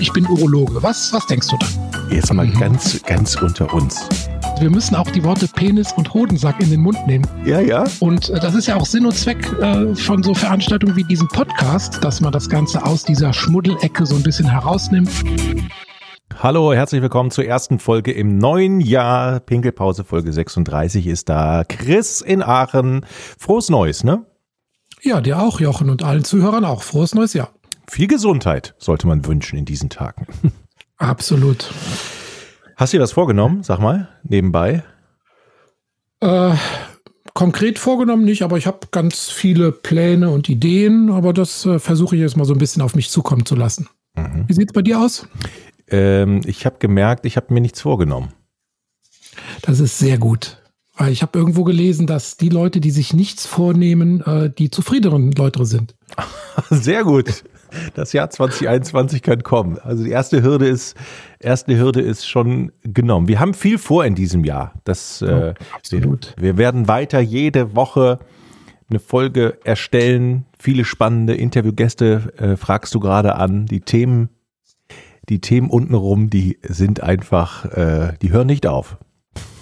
ich bin Urologe. Was, was denkst du dann? Jetzt mal mhm. ganz, ganz unter uns. Wir müssen auch die Worte Penis und Hodensack in den Mund nehmen. Ja, ja. Und äh, das ist ja auch Sinn und Zweck äh, von so Veranstaltungen wie diesem Podcast, dass man das Ganze aus dieser Schmuddelecke so ein bisschen herausnimmt. Hallo, herzlich willkommen zur ersten Folge im neuen Jahr. Pinkelpause Folge 36 ist da. Chris in Aachen. Frohes Neues, ne? Ja, dir auch, Jochen, und allen Zuhörern auch. Frohes neues Jahr. Viel Gesundheit sollte man wünschen in diesen Tagen. Absolut. Hast du dir was vorgenommen, sag mal, nebenbei? Äh, konkret vorgenommen nicht, aber ich habe ganz viele Pläne und Ideen, aber das äh, versuche ich jetzt mal so ein bisschen auf mich zukommen zu lassen. Mhm. Wie sieht es bei dir aus? Ähm, ich habe gemerkt, ich habe mir nichts vorgenommen. Das ist sehr gut. Weil ich habe irgendwo gelesen, dass die Leute, die sich nichts vornehmen, äh, die zufriedeneren Leute sind. Sehr gut. Das Jahr 2021 kann kommen. Also die erste Hürde ist, erste Hürde ist schon genommen. Wir haben viel vor in diesem Jahr. Das, äh, absolut. Wir, wir werden weiter jede Woche eine Folge erstellen. Viele spannende Interviewgäste äh, fragst du gerade an. Die Themen, die Themen untenrum, die sind einfach, äh, die hören nicht auf.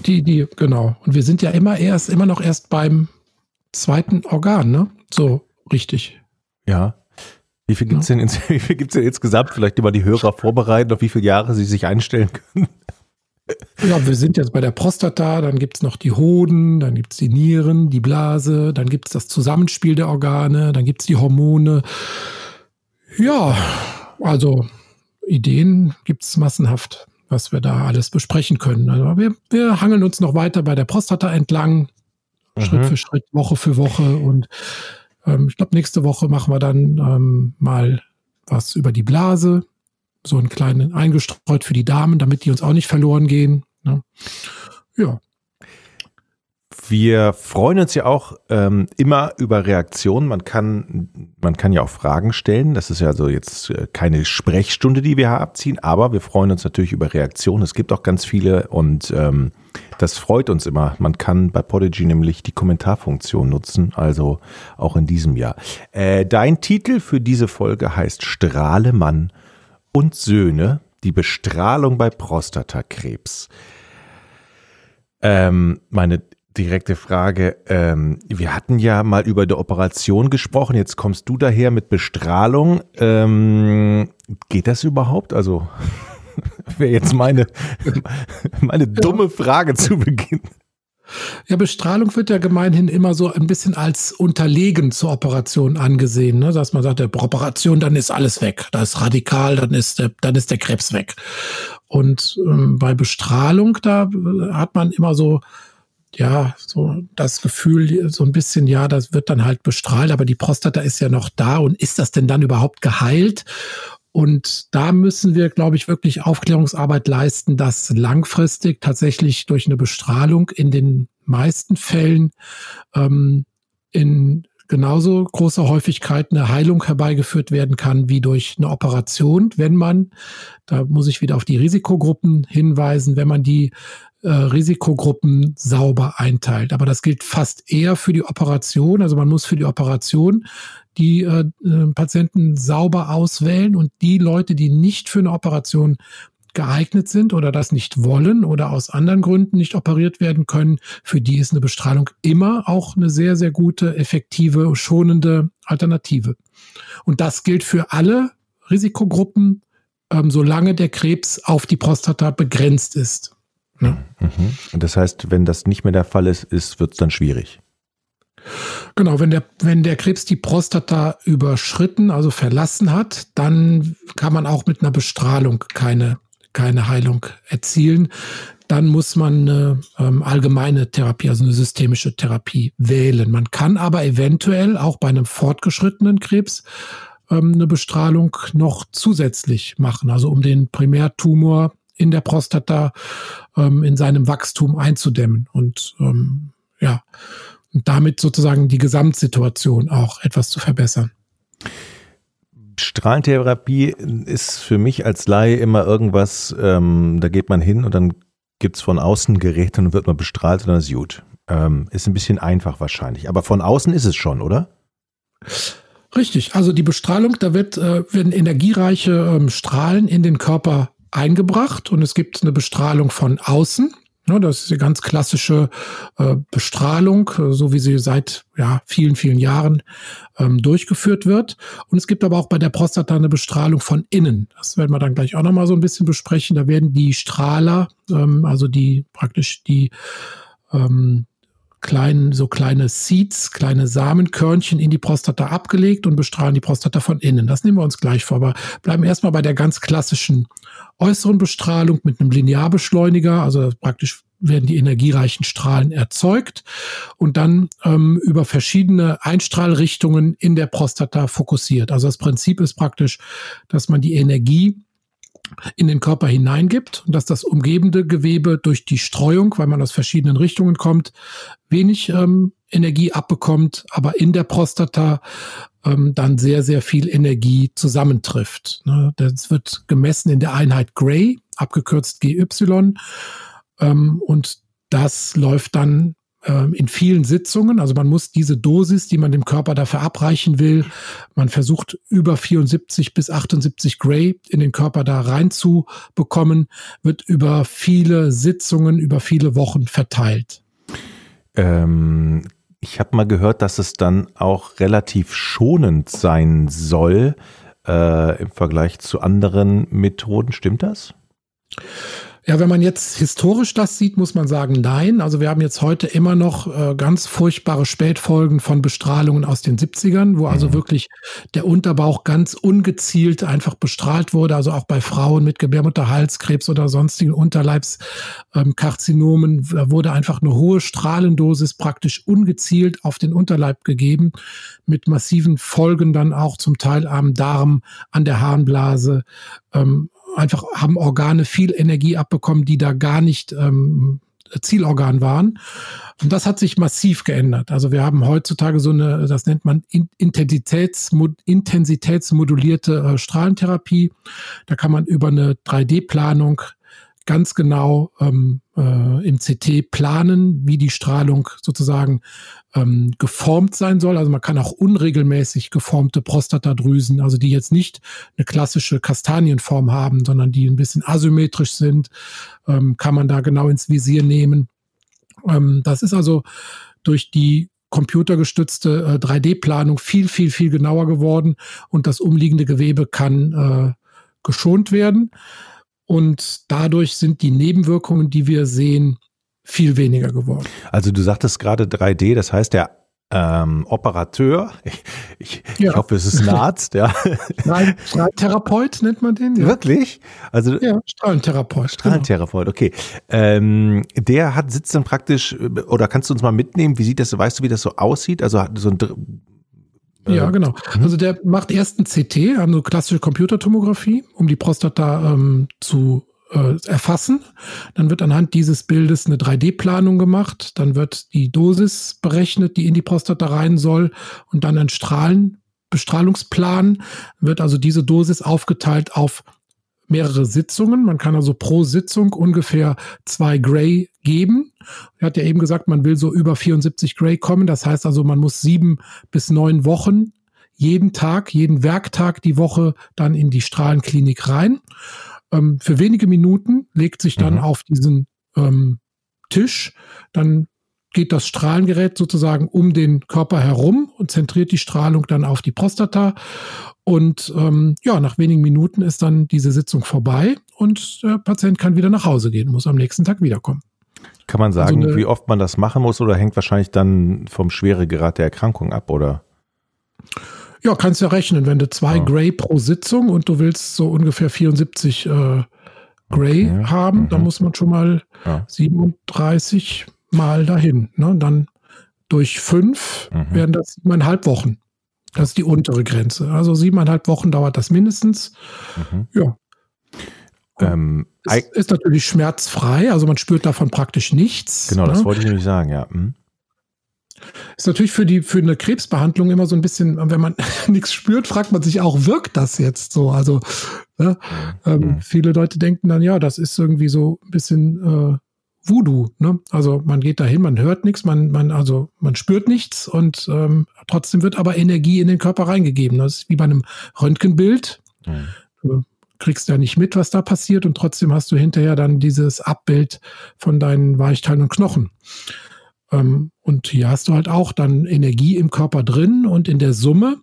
Die, die, genau. Und wir sind ja immer erst, immer noch erst beim zweiten Organ, ne? So richtig. Ja. Wie viel gibt's ja. denn, ins, wie viel gibt's denn insgesamt? Vielleicht immer die Hörer vorbereiten, auf wie viele Jahre sie sich einstellen können. Ja, wir sind jetzt bei der Prostata, dann gibt es noch die Hoden, dann gibt es die Nieren, die Blase, dann gibt es das Zusammenspiel der Organe, dann gibt es die Hormone. Ja, also Ideen gibt es massenhaft was wir da alles besprechen können. Also wir, wir hangeln uns noch weiter bei der Prostata entlang, mhm. Schritt für Schritt, Woche für Woche. Und ähm, ich glaube, nächste Woche machen wir dann ähm, mal was über die Blase, so einen kleinen eingestreut für die Damen, damit die uns auch nicht verloren gehen. Ne? Ja. Wir freuen uns ja auch ähm, immer über Reaktionen. Man kann, man kann ja auch Fragen stellen. Das ist ja so jetzt äh, keine Sprechstunde, die wir abziehen, aber wir freuen uns natürlich über Reaktionen. Es gibt auch ganz viele und ähm, das freut uns immer. Man kann bei Podigy nämlich die Kommentarfunktion nutzen, also auch in diesem Jahr. Äh, dein Titel für diese Folge heißt Strahlemann und Söhne, die Bestrahlung bei Prostatakrebs. Ähm, meine direkte Frage. Ähm, wir hatten ja mal über die Operation gesprochen. Jetzt kommst du daher mit Bestrahlung. Ähm, geht das überhaupt? Also wäre jetzt meine, meine dumme Frage zu Beginn. Ja, Bestrahlung wird ja gemeinhin immer so ein bisschen als unterlegen zur Operation angesehen, ne? dass man sagt, der Operation, dann ist alles weg, da ist radikal, dann ist der, dann ist der Krebs weg. Und ähm, bei Bestrahlung, da hat man immer so ja, so das Gefühl, so ein bisschen, ja, das wird dann halt bestrahlt, aber die Prostata ist ja noch da und ist das denn dann überhaupt geheilt? Und da müssen wir, glaube ich, wirklich Aufklärungsarbeit leisten, dass langfristig tatsächlich durch eine Bestrahlung in den meisten Fällen ähm, in genauso großer Häufigkeit eine Heilung herbeigeführt werden kann wie durch eine Operation, wenn man, da muss ich wieder auf die Risikogruppen hinweisen, wenn man die äh, Risikogruppen sauber einteilt. Aber das gilt fast eher für die Operation. Also man muss für die Operation die äh, äh, Patienten sauber auswählen und die Leute, die nicht für eine Operation geeignet sind oder das nicht wollen oder aus anderen Gründen nicht operiert werden können, für die ist eine Bestrahlung immer auch eine sehr, sehr gute, effektive, schonende Alternative. Und das gilt für alle Risikogruppen, ähm, solange der Krebs auf die Prostata begrenzt ist. Ne? Mhm. Das heißt, wenn das nicht mehr der Fall ist, ist wird es dann schwierig. Genau, wenn der, wenn der Krebs die Prostata überschritten, also verlassen hat, dann kann man auch mit einer Bestrahlung keine, keine Heilung erzielen. Dann muss man eine ähm, allgemeine Therapie, also eine systemische Therapie wählen. Man kann aber eventuell auch bei einem fortgeschrittenen Krebs ähm, eine Bestrahlung noch zusätzlich machen, also um den Primärtumor in der Prostata ähm, in seinem Wachstum einzudämmen und ähm, ja, und damit sozusagen die Gesamtsituation auch etwas zu verbessern. Strahlentherapie ist für mich als Laie immer irgendwas, ähm, da geht man hin und dann gibt es von außen Geräte und wird man bestrahlt und dann ist gut. Ähm, ist ein bisschen einfach wahrscheinlich. Aber von außen ist es schon, oder? Richtig, also die Bestrahlung, da wird, äh, werden energiereiche ähm, Strahlen in den Körper eingebracht und es gibt eine Bestrahlung von außen. Ja, das ist die ganz klassische äh, Bestrahlung, äh, so wie sie seit ja, vielen, vielen Jahren ähm, durchgeführt wird. Und es gibt aber auch bei der Prostata eine Bestrahlung von innen. Das werden wir dann gleich auch nochmal so ein bisschen besprechen. Da werden die Strahler, ähm, also die praktisch die ähm, kleinen, so kleine Seeds, kleine Samenkörnchen in die Prostata abgelegt und bestrahlen die Prostata von innen. Das nehmen wir uns gleich vor. Aber bleiben erstmal bei der ganz klassischen äußeren Bestrahlung mit einem Linearbeschleuniger. Also praktisch werden die energiereichen Strahlen erzeugt und dann ähm, über verschiedene Einstrahlrichtungen in der Prostata fokussiert. Also das Prinzip ist praktisch, dass man die Energie in den Körper hineingibt und dass das umgebende Gewebe durch die Streuung, weil man aus verschiedenen Richtungen kommt, wenig ähm, Energie abbekommt, aber in der Prostata ähm, dann sehr, sehr viel Energie zusammentrifft. Ne? Das wird gemessen in der Einheit Gray, abgekürzt GY. Ähm, und das läuft dann in vielen Sitzungen. Also man muss diese Dosis, die man dem Körper da verabreichen will, man versucht über 74 bis 78 Gray in den Körper da reinzubekommen, wird über viele Sitzungen, über viele Wochen verteilt. Ähm, ich habe mal gehört, dass es dann auch relativ schonend sein soll äh, im Vergleich zu anderen Methoden. Stimmt das? Ja, wenn man jetzt historisch das sieht, muss man sagen, nein. Also wir haben jetzt heute immer noch äh, ganz furchtbare Spätfolgen von Bestrahlungen aus den 70ern, wo also mhm. wirklich der Unterbauch ganz ungezielt einfach bestrahlt wurde. Also auch bei Frauen mit Gebärmutterhalskrebs oder sonstigen Unterleibskarzinomen ähm, wurde einfach eine hohe Strahlendosis praktisch ungezielt auf den Unterleib gegeben, mit massiven Folgen dann auch zum Teil am Darm, an der Harnblase, ähm, einfach haben Organe viel Energie abbekommen, die da gar nicht ähm, Zielorgan waren. Und das hat sich massiv geändert. Also wir haben heutzutage so eine, das nennt man Intensitäts, intensitätsmodulierte äh, Strahlentherapie. Da kann man über eine 3D-Planung ganz genau ähm, äh, im CT planen, wie die Strahlung sozusagen ähm, geformt sein soll. Also man kann auch unregelmäßig geformte Prostatadrüsen, also die jetzt nicht eine klassische Kastanienform haben, sondern die ein bisschen asymmetrisch sind, ähm, kann man da genau ins Visier nehmen. Ähm, das ist also durch die computergestützte äh, 3D-Planung viel, viel, viel genauer geworden und das umliegende Gewebe kann äh, geschont werden. Und dadurch sind die Nebenwirkungen, die wir sehen, viel weniger geworden. Also du sagtest gerade 3D, das heißt der ähm, Operateur, ich, ich, ja. ich, hoffe, es ist ein Arzt, ja. Strahlentherapeut nennt man den. Ja. Wirklich? Also ja, Strahlentherapeut. Genau. Strahlentherapeut, okay. Ähm, der hat sitzt dann praktisch, oder kannst du uns mal mitnehmen? Wie sieht das? Weißt du, wie das so aussieht? Also hat so ein ja, äh, genau. Mhm. Also der macht erst ein CT, also klassische Computertomographie, um die Prostata ähm, zu äh, erfassen. Dann wird anhand dieses Bildes eine 3D-Planung gemacht. Dann wird die Dosis berechnet, die in die Prostata rein soll. Und dann ein Strahlen, Bestrahlungsplan. Wird also diese Dosis aufgeteilt auf mehrere Sitzungen. Man kann also pro Sitzung ungefähr zwei Gray geben. Er hat ja eben gesagt, man will so über 74 Gray kommen. Das heißt also, man muss sieben bis neun Wochen jeden Tag, jeden Werktag die Woche dann in die Strahlenklinik rein. Ähm, für wenige Minuten legt sich dann mhm. auf diesen ähm, Tisch, dann geht das Strahlengerät sozusagen um den Körper herum und zentriert die Strahlung dann auf die Prostata. Und ähm, ja, nach wenigen Minuten ist dann diese Sitzung vorbei und der Patient kann wieder nach Hause gehen, muss am nächsten Tag wiederkommen. Kann man sagen, also eine, wie oft man das machen muss oder hängt wahrscheinlich dann vom Schweregrad der Erkrankung ab, oder? Ja, kannst ja rechnen, wenn du zwei ja. Gray pro Sitzung und du willst so ungefähr 74 äh, Gray okay. haben, mhm. dann muss man schon mal ja. 37 mal dahin. Ne? Dann durch fünf mhm. wären das siebeneinhalb Wochen. Das ist die untere Grenze. Also siebeneinhalb Wochen dauert das mindestens. Mhm. Ja. Ähm, ist, ist, natürlich schmerzfrei, also man spürt davon praktisch nichts. Genau, ne? das wollte ich nämlich sagen, ja. Mhm. Ist natürlich für die für eine Krebsbehandlung immer so ein bisschen, wenn man nichts spürt, fragt man sich auch, wirkt das jetzt so? Also ne? mhm. ähm, viele Leute denken dann, ja, das ist irgendwie so ein bisschen äh, Voodoo. Ne? Also man geht dahin, man hört nichts, man, man, also man spürt nichts und ähm, trotzdem wird aber Energie in den Körper reingegeben. Das ist wie bei einem Röntgenbild. Mhm. Du kriegst ja nicht mit, was da passiert und trotzdem hast du hinterher dann dieses Abbild von deinen Weichteilen und Knochen. Ähm, und hier hast du halt auch dann Energie im Körper drin und in der Summe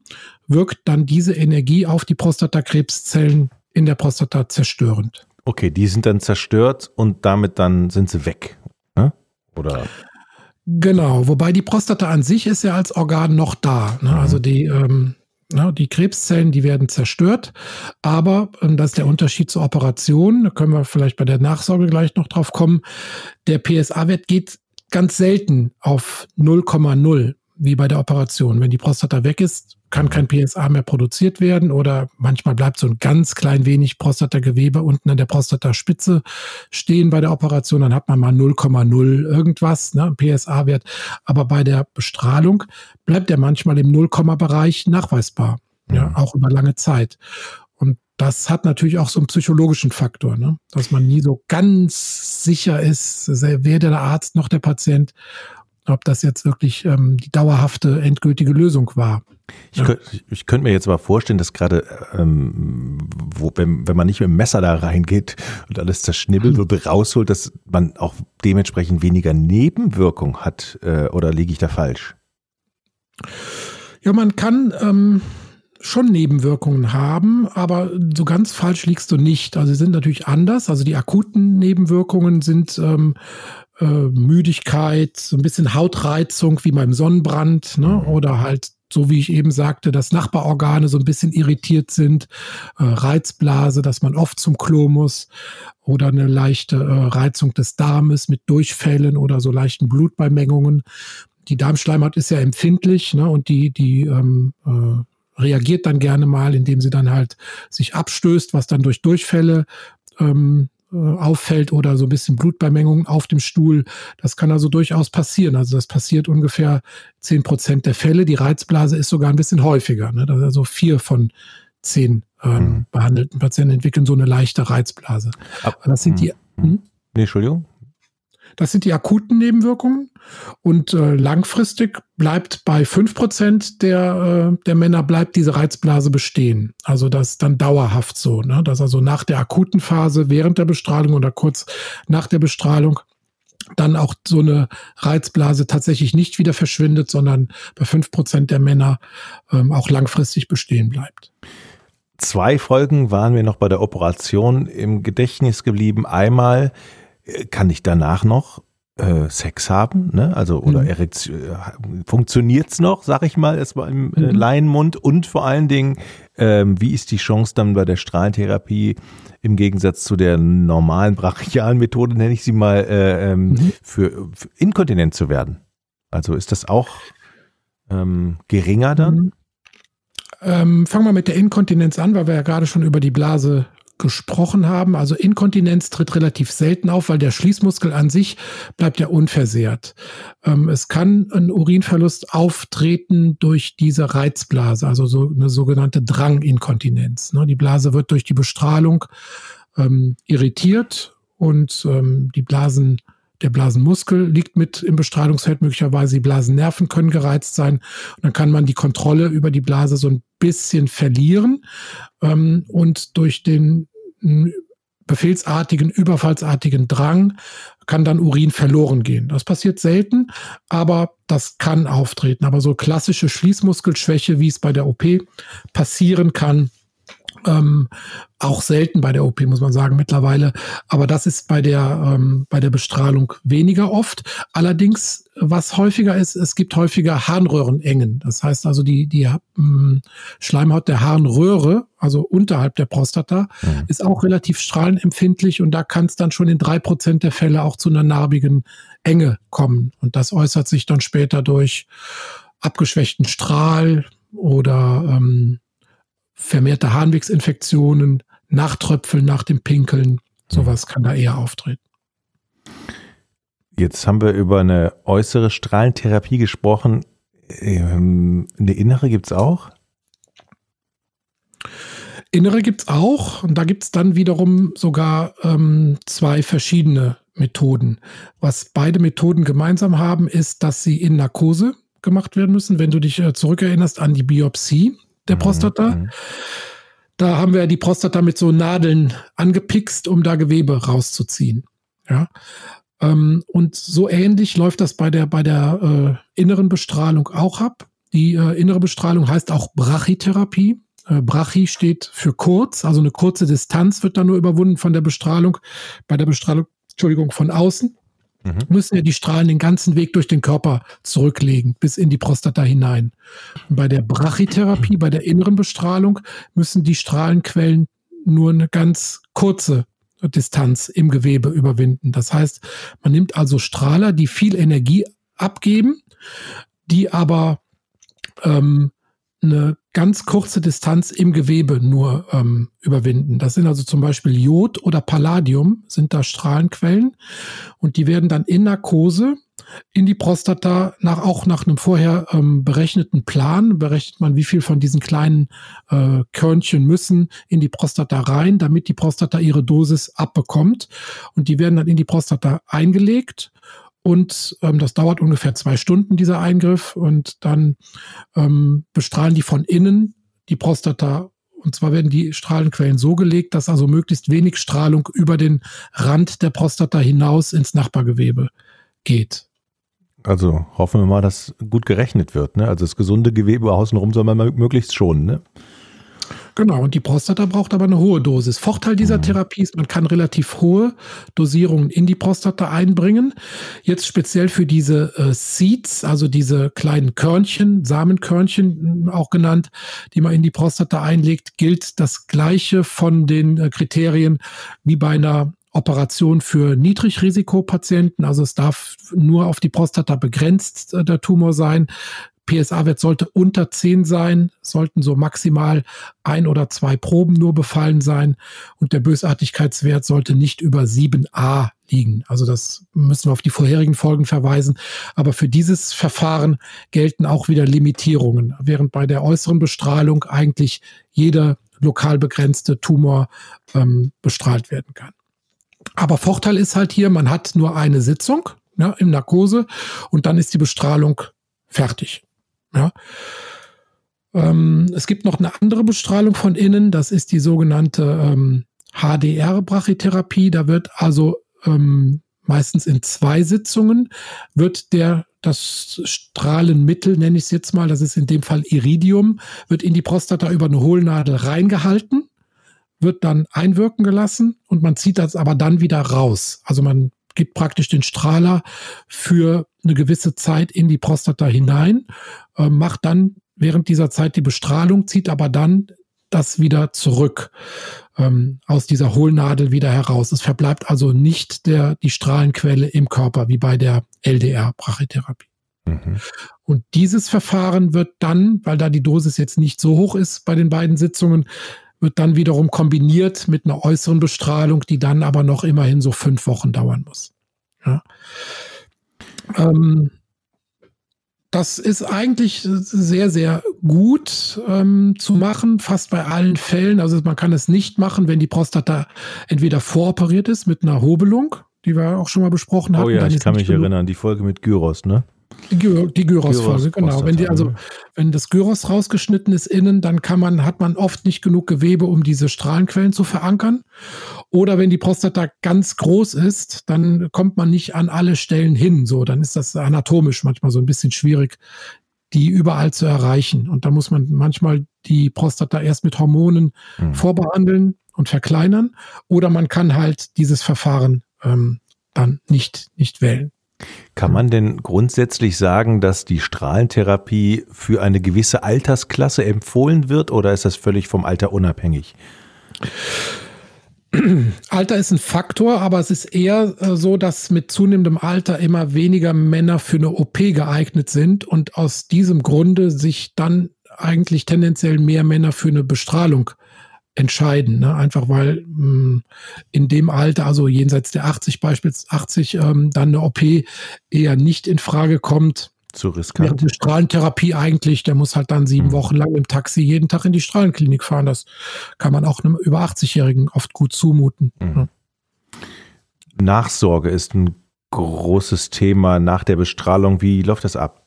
wirkt dann diese Energie auf die Prostatakrebszellen in der Prostata zerstörend. Okay, die sind dann zerstört und damit dann sind sie weg. Ne? Oder? Genau, wobei die Prostata an sich ist ja als Organ noch da. Ne? Mhm. Also die, ähm, ne, die Krebszellen, die werden zerstört, aber und das ist der Unterschied zur Operation, da können wir vielleicht bei der Nachsorge gleich noch drauf kommen, der PSA-Wert geht ganz selten auf 0,0 wie bei der Operation. Wenn die Prostata weg ist, kann kein PSA mehr produziert werden oder manchmal bleibt so ein ganz klein wenig Prostatagewebe unten an der Prostataspitze stehen bei der Operation, dann hat man mal 0,0 irgendwas, ne, PSA-Wert. Aber bei der Bestrahlung bleibt er manchmal im 0,-Bereich nachweisbar, ja, mhm. auch über lange Zeit. Und das hat natürlich auch so einen psychologischen Faktor, ne? dass man nie so ganz sicher ist, weder der Arzt noch der Patient, ob das jetzt wirklich ähm, die dauerhafte, endgültige Lösung war. Ich, ja. könnte, ich könnte mir jetzt aber vorstellen, dass gerade, ähm, wo, wenn, wenn man nicht mit dem Messer da reingeht und alles zerschnibbelt mhm. und rausholt, dass man auch dementsprechend weniger Nebenwirkung hat. Äh, oder liege ich da falsch? Ja, man kann ähm, schon Nebenwirkungen haben, aber so ganz falsch liegst du nicht. Also sie sind natürlich anders. Also die akuten Nebenwirkungen sind ähm, äh, Müdigkeit, so ein bisschen Hautreizung wie beim Sonnenbrand, ne? Mhm. oder halt so wie ich eben sagte, dass Nachbarorgane so ein bisschen irritiert sind, äh, Reizblase, dass man oft zum Klo muss oder eine leichte äh, Reizung des Darmes mit Durchfällen oder so leichten Blutbeimengungen. Die Darmschleimhaut ist ja empfindlich ne, und die, die ähm, äh, reagiert dann gerne mal, indem sie dann halt sich abstößt, was dann durch Durchfälle ähm, äh, auffällt oder so ein bisschen Blutbeimengungen auf dem Stuhl. Das kann also durchaus passieren. Also das passiert ungefähr zehn Prozent der Fälle. Die Reizblase ist sogar ein bisschen häufiger. Ne? Also vier von zehn ähm, mhm. behandelten Patienten entwickeln so eine leichte Reizblase. Ab, das sind die. Mhm. Hm? Nee, Entschuldigung. Das sind die akuten Nebenwirkungen. Und äh, langfristig bleibt bei fünf Prozent der, äh, der Männer bleibt diese Reizblase bestehen. Also das ist dann dauerhaft so, ne? dass also nach der akuten Phase, während der Bestrahlung oder kurz nach der Bestrahlung dann auch so eine Reizblase tatsächlich nicht wieder verschwindet, sondern bei fünf Prozent der Männer ähm, auch langfristig bestehen bleibt. Zwei Folgen waren wir noch bei der Operation im Gedächtnis geblieben. Einmal kann ich danach noch äh, Sex haben, ne? Also oder mhm. Erektion äh, funktioniert's noch, sag ich mal, erstmal im äh, mhm. Laienmund und vor allen Dingen, ähm, wie ist die Chance dann bei der Strahlentherapie im Gegensatz zu der normalen brachialen Methode, nenne ich sie mal, äh, ähm, mhm. für, für inkontinent zu werden? Also ist das auch ähm, geringer dann? Mhm. Ähm, fangen wir mit der Inkontinenz an, weil wir ja gerade schon über die Blase gesprochen haben. Also Inkontinenz tritt relativ selten auf, weil der Schließmuskel an sich bleibt ja unversehrt. Ähm, es kann ein Urinverlust auftreten durch diese Reizblase, also so eine sogenannte Dranginkontinenz. Ne? Die Blase wird durch die Bestrahlung ähm, irritiert und ähm, die Blasen der Blasenmuskel liegt mit im Bestrahlungsfeld, möglicherweise die Blasennerven können gereizt sein. Und dann kann man die Kontrolle über die Blase so ein bisschen verlieren. Ähm, und durch den befehlsartigen, überfallsartigen Drang kann dann Urin verloren gehen. Das passiert selten, aber das kann auftreten. Aber so klassische Schließmuskelschwäche, wie es bei der OP passieren kann, ähm, auch selten bei der OP, muss man sagen, mittlerweile. Aber das ist bei der, ähm, bei der Bestrahlung weniger oft. Allerdings, was häufiger ist, es gibt häufiger Harnröhrenengen. Das heißt also, die, die ähm, Schleimhaut der Harnröhre, also unterhalb der Prostata, mhm. ist auch relativ strahlenempfindlich und da kann es dann schon in drei Prozent der Fälle auch zu einer narbigen Enge kommen. Und das äußert sich dann später durch abgeschwächten Strahl oder ähm, vermehrte Harnwegsinfektionen, Nachtröpfeln nach dem Pinkeln, sowas kann da eher auftreten. Jetzt haben wir über eine äußere Strahlentherapie gesprochen. Ähm, eine innere gibt es auch? Innere gibt es auch und da gibt es dann wiederum sogar ähm, zwei verschiedene Methoden. Was beide Methoden gemeinsam haben, ist, dass sie in Narkose gemacht werden müssen. Wenn du dich äh, zurückerinnerst an die Biopsie der mhm, Prostata, mhm. da haben wir die Prostata mit so Nadeln angepickst, um da Gewebe rauszuziehen. Ja. Ähm, und so ähnlich läuft das bei der, bei der äh, inneren Bestrahlung auch ab. Die äh, innere Bestrahlung heißt auch Brachytherapie. Äh, Brachy steht für kurz, also eine kurze Distanz wird dann nur überwunden von der Bestrahlung. Bei der Bestrahlung, Entschuldigung, von außen mhm. müssen ja die Strahlen den ganzen Weg durch den Körper zurücklegen, bis in die Prostata hinein. Bei der Brachytherapie, bei der inneren Bestrahlung, müssen die Strahlenquellen nur eine ganz kurze Distanz im Gewebe überwinden. Das heißt, man nimmt also Strahler, die viel Energie abgeben, die aber ähm, eine ganz kurze Distanz im Gewebe nur ähm, überwinden. Das sind also zum Beispiel Jod oder Palladium, sind da Strahlenquellen und die werden dann in Narkose in die Prostata nach auch nach einem vorher ähm, berechneten Plan berechnet man, wie viel von diesen kleinen äh, Körnchen müssen in die Prostata rein, damit die Prostata ihre Dosis abbekommt und die werden dann in die Prostata eingelegt und ähm, das dauert ungefähr zwei Stunden, dieser Eingriff. Und dann ähm, bestrahlen die von innen die Prostata. Und zwar werden die Strahlenquellen so gelegt, dass also möglichst wenig Strahlung über den Rand der Prostata hinaus ins Nachbargewebe geht. Also hoffen wir mal, dass gut gerechnet wird. Ne? Also das gesunde Gewebe außenrum soll man möglichst schonen. Ne? Genau, und die Prostata braucht aber eine hohe Dosis. Vorteil dieser mhm. Therapie ist, man kann relativ hohe Dosierungen in die Prostata einbringen. Jetzt speziell für diese äh, Seeds, also diese kleinen Körnchen, Samenkörnchen auch genannt, die man in die Prostata einlegt, gilt das gleiche von den äh, Kriterien wie bei einer Operation für Niedrigrisikopatienten. Also es darf nur auf die Prostata begrenzt äh, der Tumor sein. PSA-Wert sollte unter 10 sein, sollten so maximal ein oder zwei Proben nur befallen sein und der Bösartigkeitswert sollte nicht über 7a liegen. Also das müssen wir auf die vorherigen Folgen verweisen. Aber für dieses Verfahren gelten auch wieder Limitierungen, während bei der äußeren Bestrahlung eigentlich jeder lokal begrenzte Tumor ähm, bestrahlt werden kann. Aber Vorteil ist halt hier, man hat nur eine Sitzung ja, im Narkose und dann ist die Bestrahlung fertig. Ja. Ähm, es gibt noch eine andere Bestrahlung von innen, das ist die sogenannte ähm, HDR-Brachytherapie. Da wird also ähm, meistens in zwei Sitzungen wird der das Strahlenmittel, nenne ich es jetzt mal, das ist in dem Fall Iridium, wird in die Prostata über eine Hohlnadel reingehalten, wird dann einwirken gelassen und man zieht das aber dann wieder raus. Also man gibt praktisch den Strahler für eine gewisse Zeit in die Prostata hinein, äh, macht dann während dieser Zeit die Bestrahlung, zieht aber dann das wieder zurück ähm, aus dieser Hohlnadel wieder heraus. Es verbleibt also nicht der, die Strahlenquelle im Körper wie bei der LDR-Brachytherapie. Mhm. Und dieses Verfahren wird dann, weil da die Dosis jetzt nicht so hoch ist bei den beiden Sitzungen, wird dann wiederum kombiniert mit einer äußeren Bestrahlung, die dann aber noch immerhin so fünf Wochen dauern muss. Ja. Ähm, das ist eigentlich sehr, sehr gut ähm, zu machen, fast bei allen Fällen. Also man kann es nicht machen, wenn die Prostata entweder voroperiert ist mit einer Hobelung, die wir auch schon mal besprochen haben. Oh ja, ich kann mich erinnern, die Folge mit Gyros, ne? Die, die Gyros-Phase, genau. Wenn die, also, mhm. wenn das Gyros rausgeschnitten ist innen, dann kann man, hat man oft nicht genug Gewebe, um diese Strahlenquellen zu verankern. Oder wenn die Prostata ganz groß ist, dann kommt man nicht an alle Stellen hin. So, dann ist das anatomisch manchmal so ein bisschen schwierig, die überall zu erreichen. Und da muss man manchmal die Prostata erst mit Hormonen mhm. vorbehandeln und verkleinern. Oder man kann halt dieses Verfahren ähm, dann nicht, nicht wählen. Kann man denn grundsätzlich sagen, dass die Strahlentherapie für eine gewisse Altersklasse empfohlen wird oder ist das völlig vom Alter unabhängig? Alter ist ein Faktor, aber es ist eher äh, so, dass mit zunehmendem Alter immer weniger Männer für eine OP geeignet sind und aus diesem Grunde sich dann eigentlich tendenziell mehr Männer für eine Bestrahlung entscheiden. Ne? Einfach weil mh, hm, in dem Alter, also jenseits der 80 beispielsweise 80, ähm, dann eine OP eher nicht in Frage kommt. Zu riskant. Während eine Strahlentherapie eigentlich, der muss halt dann sieben mhm. Wochen lang im Taxi jeden Tag in die Strahlenklinik fahren. Das kann man auch einem über 80-Jährigen oft gut zumuten. Mhm. Ne? Nachsorge ist ein großes Thema nach der Bestrahlung. Wie läuft das ab?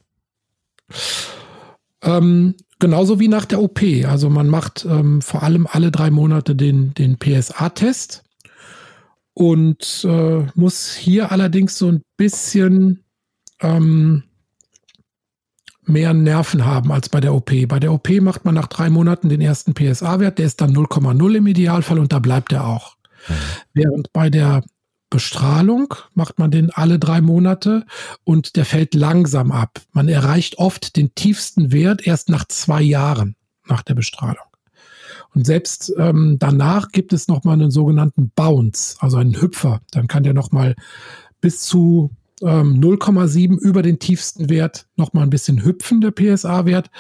Ähm, genauso wie nach der OP. Also man macht ähm, vor allem alle drei Monate den, den PSA-Test und äh, muss hier allerdings so ein bisschen ähm, mehr Nerven haben als bei der OP. Bei der OP macht man nach drei Monaten den ersten PSA-Wert, der ist dann 0,0 im Idealfall und da bleibt er auch. Mhm. Während bei der Bestrahlung macht man den alle drei Monate und der fällt langsam ab. Man erreicht oft den tiefsten Wert erst nach zwei Jahren nach der Bestrahlung. Und selbst ähm, danach gibt es nochmal einen sogenannten Bounce, also einen Hüpfer. Dann kann der nochmal bis zu ähm, 0,7 über den tiefsten Wert nochmal ein bisschen hüpfen, der PSA-Wert.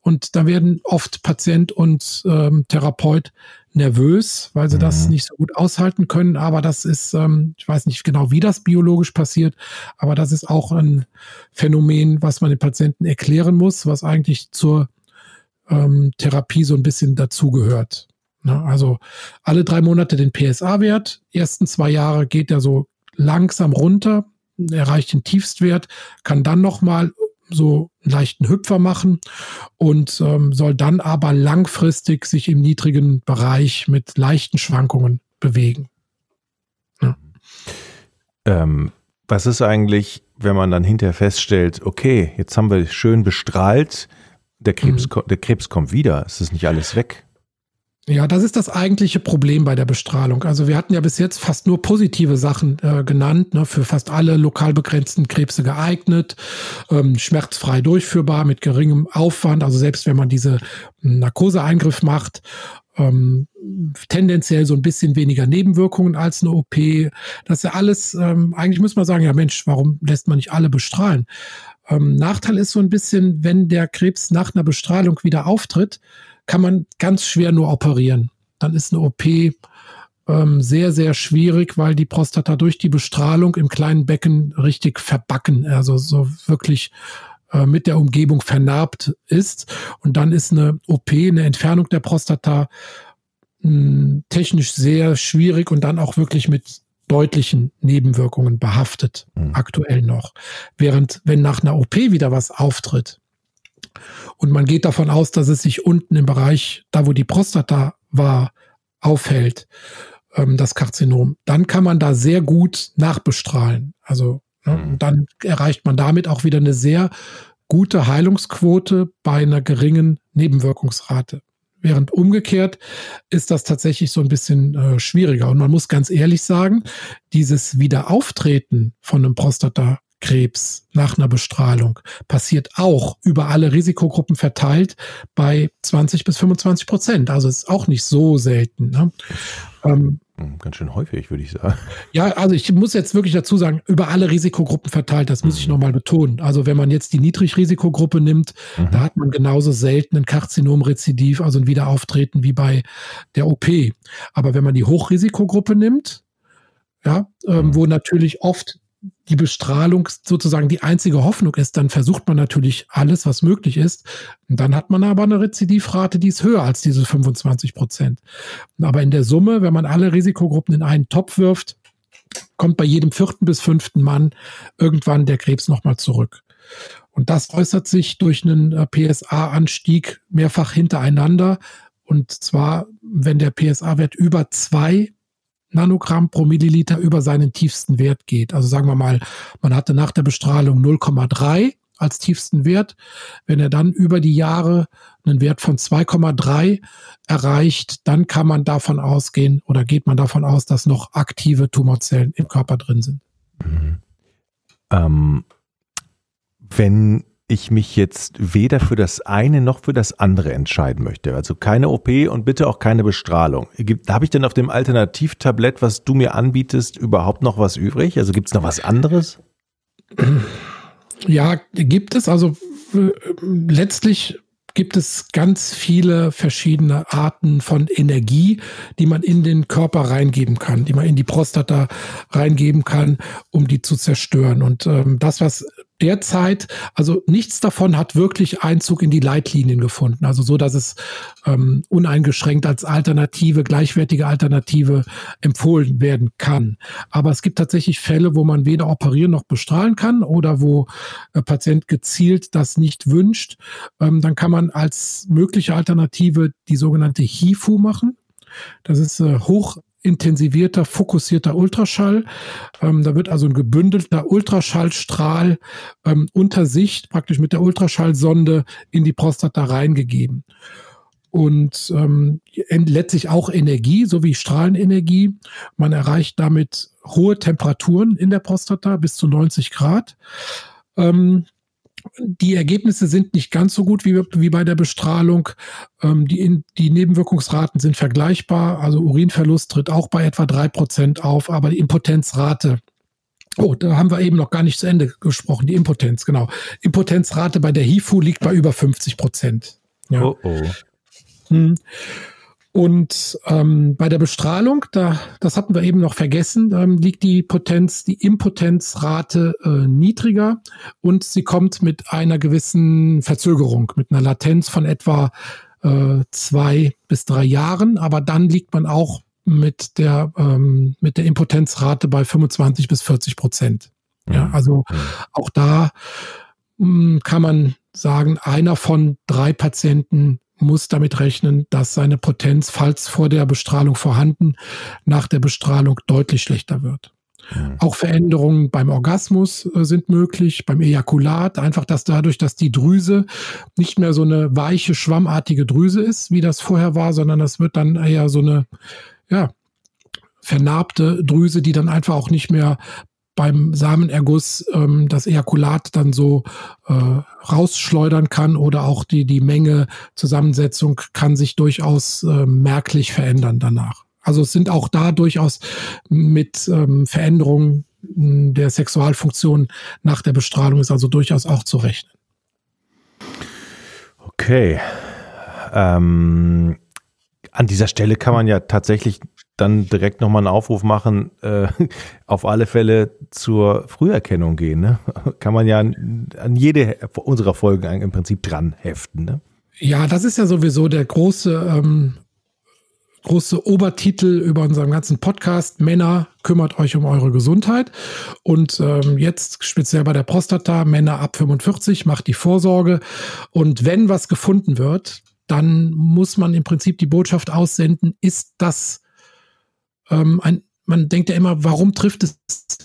Und da werden oft Patient und ähm, Therapeut nervös, weil sie mhm. das nicht so gut aushalten können. Aber das ist, ähm, ich weiß nicht genau, wie das biologisch passiert, aber das ist auch ein Phänomen, was man den Patienten erklären muss, was eigentlich zur ähm, Therapie so ein bisschen dazugehört. Ne? Also alle drei Monate den PSA-Wert. Ersten zwei Jahre geht er so langsam runter, erreicht den Tiefstwert, kann dann nochmal so einen leichten Hüpfer machen und ähm, soll dann aber langfristig sich im niedrigen Bereich mit leichten Schwankungen bewegen. Ja. Ähm, was ist eigentlich, wenn man dann hinterher feststellt, okay, jetzt haben wir schön bestrahlt, der Krebs, mhm. der Krebs kommt wieder, es ist nicht alles weg? Ja, das ist das eigentliche Problem bei der Bestrahlung. Also wir hatten ja bis jetzt fast nur positive Sachen äh, genannt, ne, für fast alle lokal begrenzten Krebse geeignet, ähm, schmerzfrei durchführbar, mit geringem Aufwand. Also selbst wenn man diese Narkoseeingriff macht, ähm, tendenziell so ein bisschen weniger Nebenwirkungen als eine OP. Das ist ja alles, ähm, eigentlich muss man sagen, ja Mensch, warum lässt man nicht alle bestrahlen? Ähm, Nachteil ist so ein bisschen, wenn der Krebs nach einer Bestrahlung wieder auftritt, kann man ganz schwer nur operieren. Dann ist eine OP ähm, sehr, sehr schwierig, weil die Prostata durch die Bestrahlung im kleinen Becken richtig verbacken, also so wirklich äh, mit der Umgebung vernarbt ist. Und dann ist eine OP, eine Entfernung der Prostata mh, hm, technisch sehr schwierig und dann auch wirklich mit deutlichen Nebenwirkungen behaftet, mhm. aktuell noch. Während wenn nach einer OP wieder was auftritt, und man geht davon aus, dass es sich unten im Bereich, da wo die Prostata war, aufhält, ähm, das Karzinom. Dann kann man da sehr gut nachbestrahlen. Also ne, mhm. dann erreicht man damit auch wieder eine sehr gute Heilungsquote bei einer geringen Nebenwirkungsrate. Während umgekehrt ist das tatsächlich so ein bisschen äh, schwieriger. Und man muss ganz ehrlich sagen, dieses Wiederauftreten von einem Prostata Krebs nach einer Bestrahlung passiert auch über alle Risikogruppen verteilt bei 20 bis 25 Prozent. Also ist auch nicht so selten. Ne? Ähm, hm, Ganz schön häufig, würde ich sagen. Ja, also ich muss jetzt wirklich dazu sagen, über alle Risikogruppen verteilt, das muss mhm. ich nochmal betonen. Also wenn man jetzt die Niedrigrisikogruppe nimmt, mhm. da hat man genauso selten ein Karzinomrezidiv, also ein Wiederauftreten wie bei der OP. Aber wenn man die Hochrisikogruppe nimmt, ja, ähm, mhm. wo natürlich oft die Bestrahlung sozusagen die einzige Hoffnung ist, dann versucht man natürlich alles, was möglich ist. Und dann hat man aber eine Rezidivrate, die ist höher als diese 25 Prozent. Aber in der Summe, wenn man alle Risikogruppen in einen Topf wirft, kommt bei jedem vierten bis fünften Mann irgendwann der Krebs nochmal zurück. Und das äußert sich durch einen äh, PSA-Anstieg mehrfach hintereinander. Und zwar, wenn der PSA-Wert über zwei Nanogramm pro Milliliter über seinen tiefsten Wert geht. Also sagen wir mal, man hatte nach der Bestrahlung 0,3 als tiefsten Wert. Wenn er dann über die Jahre einen Wert von 2,3 erreicht, dann kann man davon ausgehen oder geht man davon aus, dass noch aktive Tumorzellen im Körper drin sind. Mhm. Ähm, wenn ich mich jetzt weder für das eine noch für das andere entscheiden möchte. Also keine OP und bitte auch keine Bestrahlung. Habe ich denn auf dem Alternativtablett, was du mir anbietest, überhaupt noch was übrig? Also gibt es noch was anderes? Ja, gibt es. Also äh, letztlich gibt es ganz viele verschiedene Arten von Energie, die man in den Körper reingeben kann, die man in die Prostata reingeben kann, um die zu zerstören. Und ähm, das, was derzeit, also nichts davon hat wirklich Einzug in die Leitlinien gefunden. Also so, dass es ähm, uneingeschränkt als Alternative, gleichwertige Alternative empfohlen werden kann. Aber es gibt tatsächlich Fälle, wo man weder operieren noch bestrahlen kann oder wo der Patient gezielt das nicht wünscht. Ähm, dann kann man als mögliche Alternative die sogenannte HIFU machen. Das ist äh, hoch intensivierter, fokussierter Ultraschall. Ähm, da wird also ein gebündelter Ultraschallstrahl ähm, unter Sicht praktisch mit der Ultraschallsonde in die Prostata reingegeben. Und ähm, letztlich auch Energie sowie Strahlenenergie. Man erreicht damit hohe Temperaturen in der Prostata bis zu 90 Grad. Ähm, die Ergebnisse sind nicht ganz so gut wie, wie bei der Bestrahlung. Ähm, die, in, die Nebenwirkungsraten sind vergleichbar. Also Urinverlust tritt auch bei etwa drei Prozent auf, aber die Impotenzrate Oh, da haben wir eben noch gar nicht zu Ende gesprochen. Die Impotenz, genau. Impotenzrate bei der HIFU liegt bei über 50 Prozent. Ja. Oh, oh. Hm. Und ähm, bei der Bestrahlung, da, das hatten wir eben noch vergessen, ähm, liegt die Potenz, die Impotenzrate äh, niedriger und sie kommt mit einer gewissen Verzögerung, mit einer Latenz von etwa äh, zwei bis drei Jahren. Aber dann liegt man auch mit der, ähm, mit der Impotenzrate bei 25 bis 40 Prozent. Ja, also auch da mh, hm, kann man sagen, einer von drei Patienten muss damit rechnen, dass seine Potenz, falls vor der Bestrahlung vorhanden, nach der Bestrahlung deutlich schlechter wird. Mhm. Auch Veränderungen beim Orgasmus äh, sind möglich, beim Ejakulat, einfach dass dadurch, dass die Drüse nicht mehr so eine weiche, schwammartige Drüse ist, wie das vorher war, sondern das wird dann eher so eine, ja, vernarbte Drüse, die dann einfach auch nicht mehr beim Samenerguss ähm, das Ejakulat dann so äh, rausschleudern kann oder auch die, die Menge, Zusammensetzung kann sich durchaus äh, merklich verändern danach. Also es sind auch da durchaus mit ähm, Veränderungen der Sexualfunktion nach der Bestrahlung ist also durchaus auch zu rechnen. Okay. Ähm, an dieser Stelle kann man ja tatsächlich dann direkt nochmal einen Aufruf machen, äh, auf alle Fälle zur Früherkennung gehen. Ne? Kann man ja an, an jede unserer Folgen im Prinzip dran heften. Ne? Ja, das ist ja sowieso der große, ähm, große Obertitel über unseren ganzen Podcast. Männer, kümmert euch um eure Gesundheit. Und ähm, jetzt speziell bei der Prostata, Männer ab 45, macht die Vorsorge. Und wenn was gefunden wird, dann muss man im Prinzip die Botschaft aussenden, ist das ähm, ein, man denkt ja immer, warum trifft es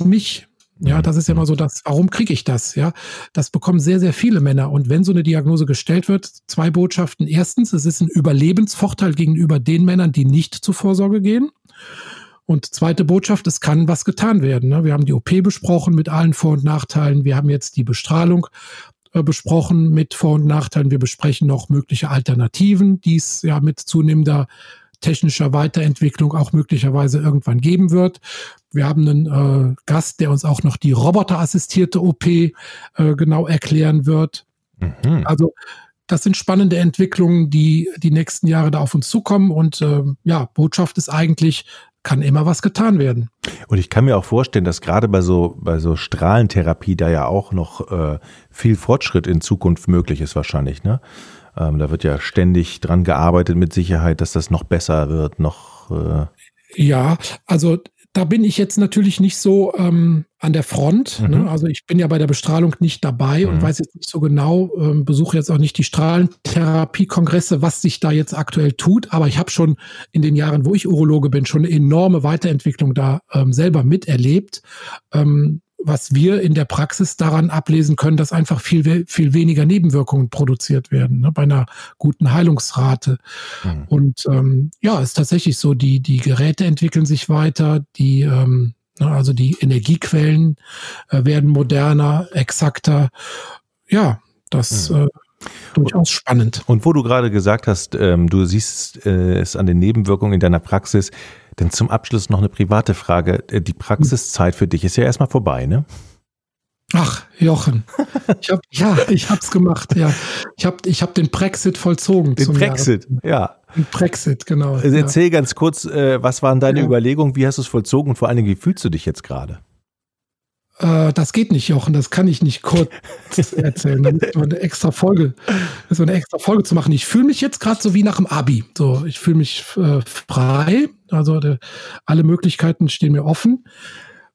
mich? Ja, das ist ja immer so das, warum kriege ich das? Ja, das bekommen sehr, sehr viele Männer. Und wenn so eine Diagnose gestellt wird, zwei Botschaften. Erstens, es ist ein Überlebensvorteil gegenüber den Männern, die nicht zur Vorsorge gehen. Und zweite Botschaft, es kann was getan werden. Ne? Wir haben die OP besprochen mit allen Vor- und Nachteilen. Wir haben jetzt die Bestrahlung äh, besprochen mit Vor- und Nachteilen. Wir besprechen noch mögliche Alternativen, die es ja mit zunehmender technischer Weiterentwicklung auch möglicherweise irgendwann geben wird. Wir haben einen äh, Gast, der uns auch noch die roboterassistierte OP äh, genau erklären wird. Mhm. Also das sind spannende Entwicklungen, die die nächsten Jahre da auf uns zukommen. Und äh, ja, Botschaft ist eigentlich, kann immer was getan werden. Und ich kann mir auch vorstellen, dass gerade bei so, bei so Strahlentherapie da ja auch noch äh, viel Fortschritt in Zukunft möglich ist wahrscheinlich, ne? Ähm, da wird ja ständig dran gearbeitet mit Sicherheit, dass das noch besser wird, noch. Äh ja, also da bin ich jetzt natürlich nicht so ähm, an der Front. Ne? Mhm. Ne? Also ich bin ja bei der Bestrahlung nicht dabei mhm. und weiß jetzt nicht so genau, ähm, besuche jetzt auch nicht die Strahlentherapie-Kongresse, was sich da jetzt aktuell tut. Aber ich habe schon in den Jahren, wo ich Urologe bin, schon eine enorme Weiterentwicklung da ähm, selber miterlebt. Ähm, was wir in der Praxis daran ablesen können, dass einfach viel, viel weniger Nebenwirkungen produziert werden, ne, bei einer guten Heilungsrate. Mhm. Und ähm, ja, ist tatsächlich so, die, die Geräte entwickeln sich weiter, die, ähm, ne, also die Energiequellen äh, werden moderner, exakter. Ja, das mhm. äh, durchaus spannend. Und wo du gerade gesagt hast, ähm, du siehst äh, es an den Nebenwirkungen in deiner Praxis, denn zum Abschluss noch eine private Frage. Äh, die Praxiszeit für dich ist ja erstmal vorbei, ne? Ach, Jochen. Ich hab, ja, ich hab's gemacht, ja. Ich hab, ich hab den Brexit vollzogen. Den Brexit, ja. Den Brexit, genau. Also erzähl ja. ganz kurz, äh, was waren deine ja. Überlegungen, wie hast du es vollzogen und vor allen Dingen, wie fühlst du dich jetzt gerade? Äh, das geht nicht, Jochen, das kann ich nicht kurz erzählen. Da muss man eine extra Folge, man eine extra Folge zu machen. Ich fühle mich jetzt gerade so wie nach dem Abi. So, ich fühle mich äh, frei. Also de, alle Möglichkeiten stehen mir offen.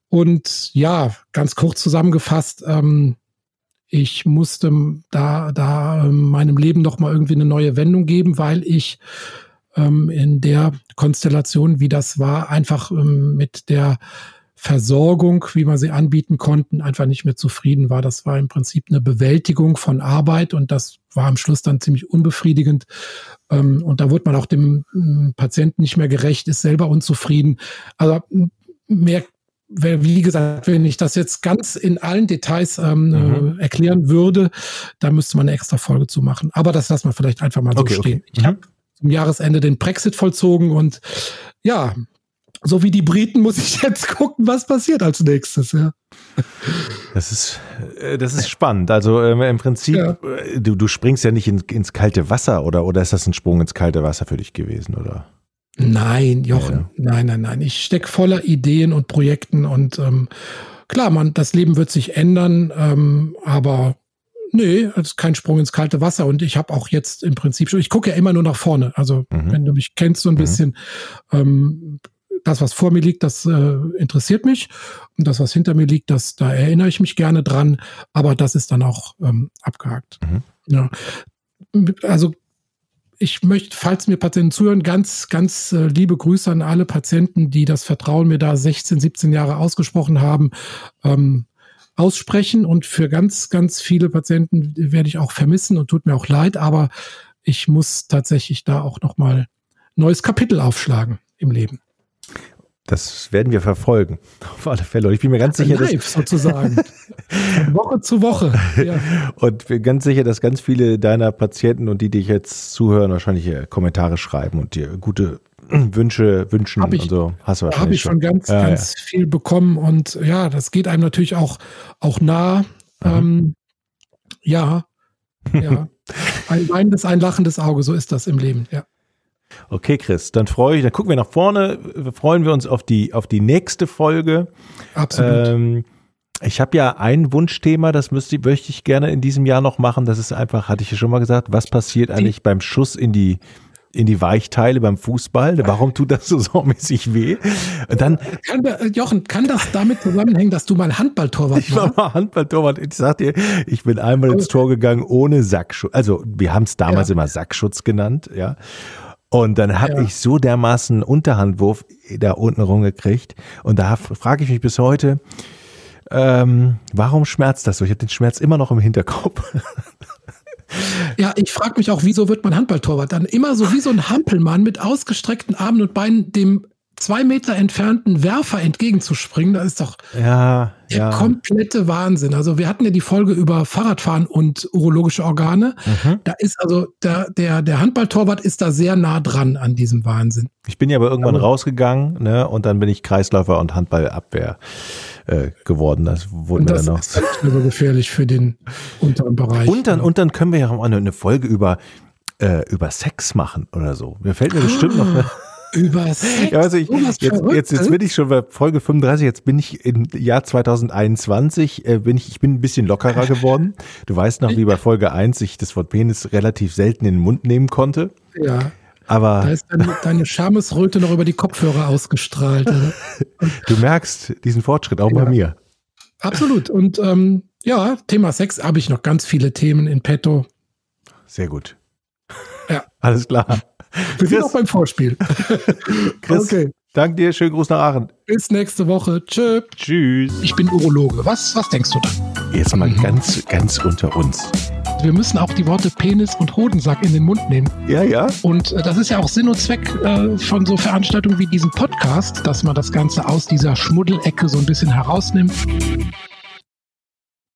Und ja, ganz kurz zusammengefasst, ähm, ich musste da, da meinem Leben noch mal irgendwie eine neue Wendung geben, weil ich ähm, in der Konstellation, wie das war, einfach ähm, mit der Versorgung, wie wir sie anbieten konnten, einfach nicht mehr zufrieden war. Das war im Prinzip eine Bewältigung von Arbeit und das war am Schluss dann ziemlich unbefriedigend. Ähm, und da wurde man auch dem ähm, Patienten nicht mehr gerecht, ist selber unzufrieden. Also mehr wie gesagt, wenn ich das jetzt ganz in allen Details ähm, mhm. äh, erklären würde, da müsste man eine extra Folge zu machen. Aber das lassen wir vielleicht einfach mal so okay, stehen. Okay. Ich mhm. habe zum Jahresende den Brexit vollzogen und ja, so wie die Briten muss ich jetzt gucken, was passiert als nächstes. Ja. Das ist, äh, das ist spannend. Also ähm, im Prinzip, ja. Äh, du, du springst ja nicht in, ins kalte Wasser oder, oder ist das ein Sprung ins kalte Wasser für dich gewesen, oder? Nein, Jochen, ja. nein, nein, nein. Ich stecke voller Ideen und Projekten und ähm, klar, man, das Leben wird sich ändern, ähm, aber nee, es ist kein Sprung ins kalte Wasser und ich habe auch jetzt im Prinzip schon, ich gucke ja immer nur nach vorne. Also mhm. wenn du mich kennst so ein mhm. bisschen, ähm, das, was vor mir liegt, das äh, interessiert mich. Und das, was hinter mir liegt, das, da erinnere ich mich gerne dran. Aber das ist dann auch ähm, abgehakt. Mhm. Ja. Also ich möchte, falls mir Patienten zuhören, ganz, ganz äh, liebe Grüße an alle Patienten, die das Vertrauen mir da 16, 17 Jahre ausgesprochen haben, ähm, aussprechen. Und für ganz, ganz viele Patienten werde ich auch vermissen und tut mir auch leid. Aber ich muss tatsächlich da auch nochmal neues Kapitel aufschlagen im Leben. Das werden wir verfolgen, auf alle Fälle. Und ich bin mir ganz sicher, Live, dass sozusagen. Von Woche zu Woche. Ja. Und bin ganz sicher, dass ganz viele deiner Patienten und die, die dich jetzt zuhören, wahrscheinlich Kommentare schreiben und dir gute Wünsche wünschen hab ich, und so. Hast du Habe ich schon ganz, ja, ganz ja. viel bekommen und ja, das geht einem natürlich auch, auch nah. Ähm, ja, ja. Ein weinendes, ein lachendes Auge, so ist das im Leben, ja. Okay, Chris, dann freue ich, dann gucken wir nach vorne, freuen wir uns auf die, auf die nächste Folge. Absolut. Ähm, ich habe ja ein Wunschthema, das müsste, möchte ich gerne in diesem Jahr noch machen. Das ist einfach, hatte ich ja schon mal gesagt, was passiert eigentlich beim Schuss in die, in die Weichteile beim Fußball? Warum tut das so saumäßig weh? Und dann kann da, Jochen, kann das damit zusammenhängen, dass du mal Handballtorwart warst? Ich war mal Handballtorwart. Ich sag dir, ich bin einmal ins Tor gegangen ohne Sackschutz. Also wir haben es damals ja. immer Sackschutz genannt, ja. Und dann habe ja. ich so dermaßen Unterhandwurf da unten rumgekriegt. Und da frage ich mich bis heute, ähm, warum schmerzt das so? Ich habe den Schmerz immer noch im Hinterkopf. Ja, ich frage mich auch, wieso wird man Handballtorwart? Dann immer so wie so ein Hampelmann mit ausgestreckten Armen und Beinen dem zwei Meter entfernten Werfer entgegenzuspringen, das ist doch ja, der ja. komplette Wahnsinn. Also wir hatten ja die Folge über Fahrradfahren und urologische Organe. Mhm. Da ist also der, der, der Handballtorwart ist da sehr nah dran an diesem Wahnsinn. Ich bin ja aber irgendwann aber, rausgegangen, ne, und dann bin ich Kreisläufer und Handballabwehr äh, geworden. Das wurde und das dann noch. Ist nicht mehr so gefährlich für den unteren Bereich. Und dann, und dann können wir ja auch eine, eine Folge über äh, über Sex machen oder so. Mir fällt mir bestimmt noch. Eine, über Sex? Ja, also ich, jetzt, jetzt, jetzt bin ich schon bei Folge 35, jetzt bin ich im Jahr 2021, äh, bin ich, ich bin ein bisschen lockerer geworden. Du weißt noch, wie bei Folge 1 ich das Wort Penis relativ selten in den Mund nehmen konnte. Ja. Aber da ist deine, deine Schamesröte noch über die Kopfhörer ausgestrahlt. du merkst diesen Fortschritt auch ja. bei mir. Absolut. Und ähm, ja, Thema Sex habe ich noch ganz viele Themen in petto. Sehr gut. Ja. Alles klar. Wir sind auch beim Vorspiel. Chris, okay. Danke dir, schönen Gruß nach Aachen. Bis nächste Woche. Tschö. Tschüss. Ich bin Urologe. Was, was denkst du da? Jetzt mal mhm. ganz, ganz unter uns. Wir müssen auch die Worte Penis und Hodensack in den Mund nehmen. Ja, ja. Und äh, das ist ja auch Sinn und Zweck äh, von so Veranstaltungen wie diesem Podcast, dass man das Ganze aus dieser Schmuddelecke so ein bisschen herausnimmt.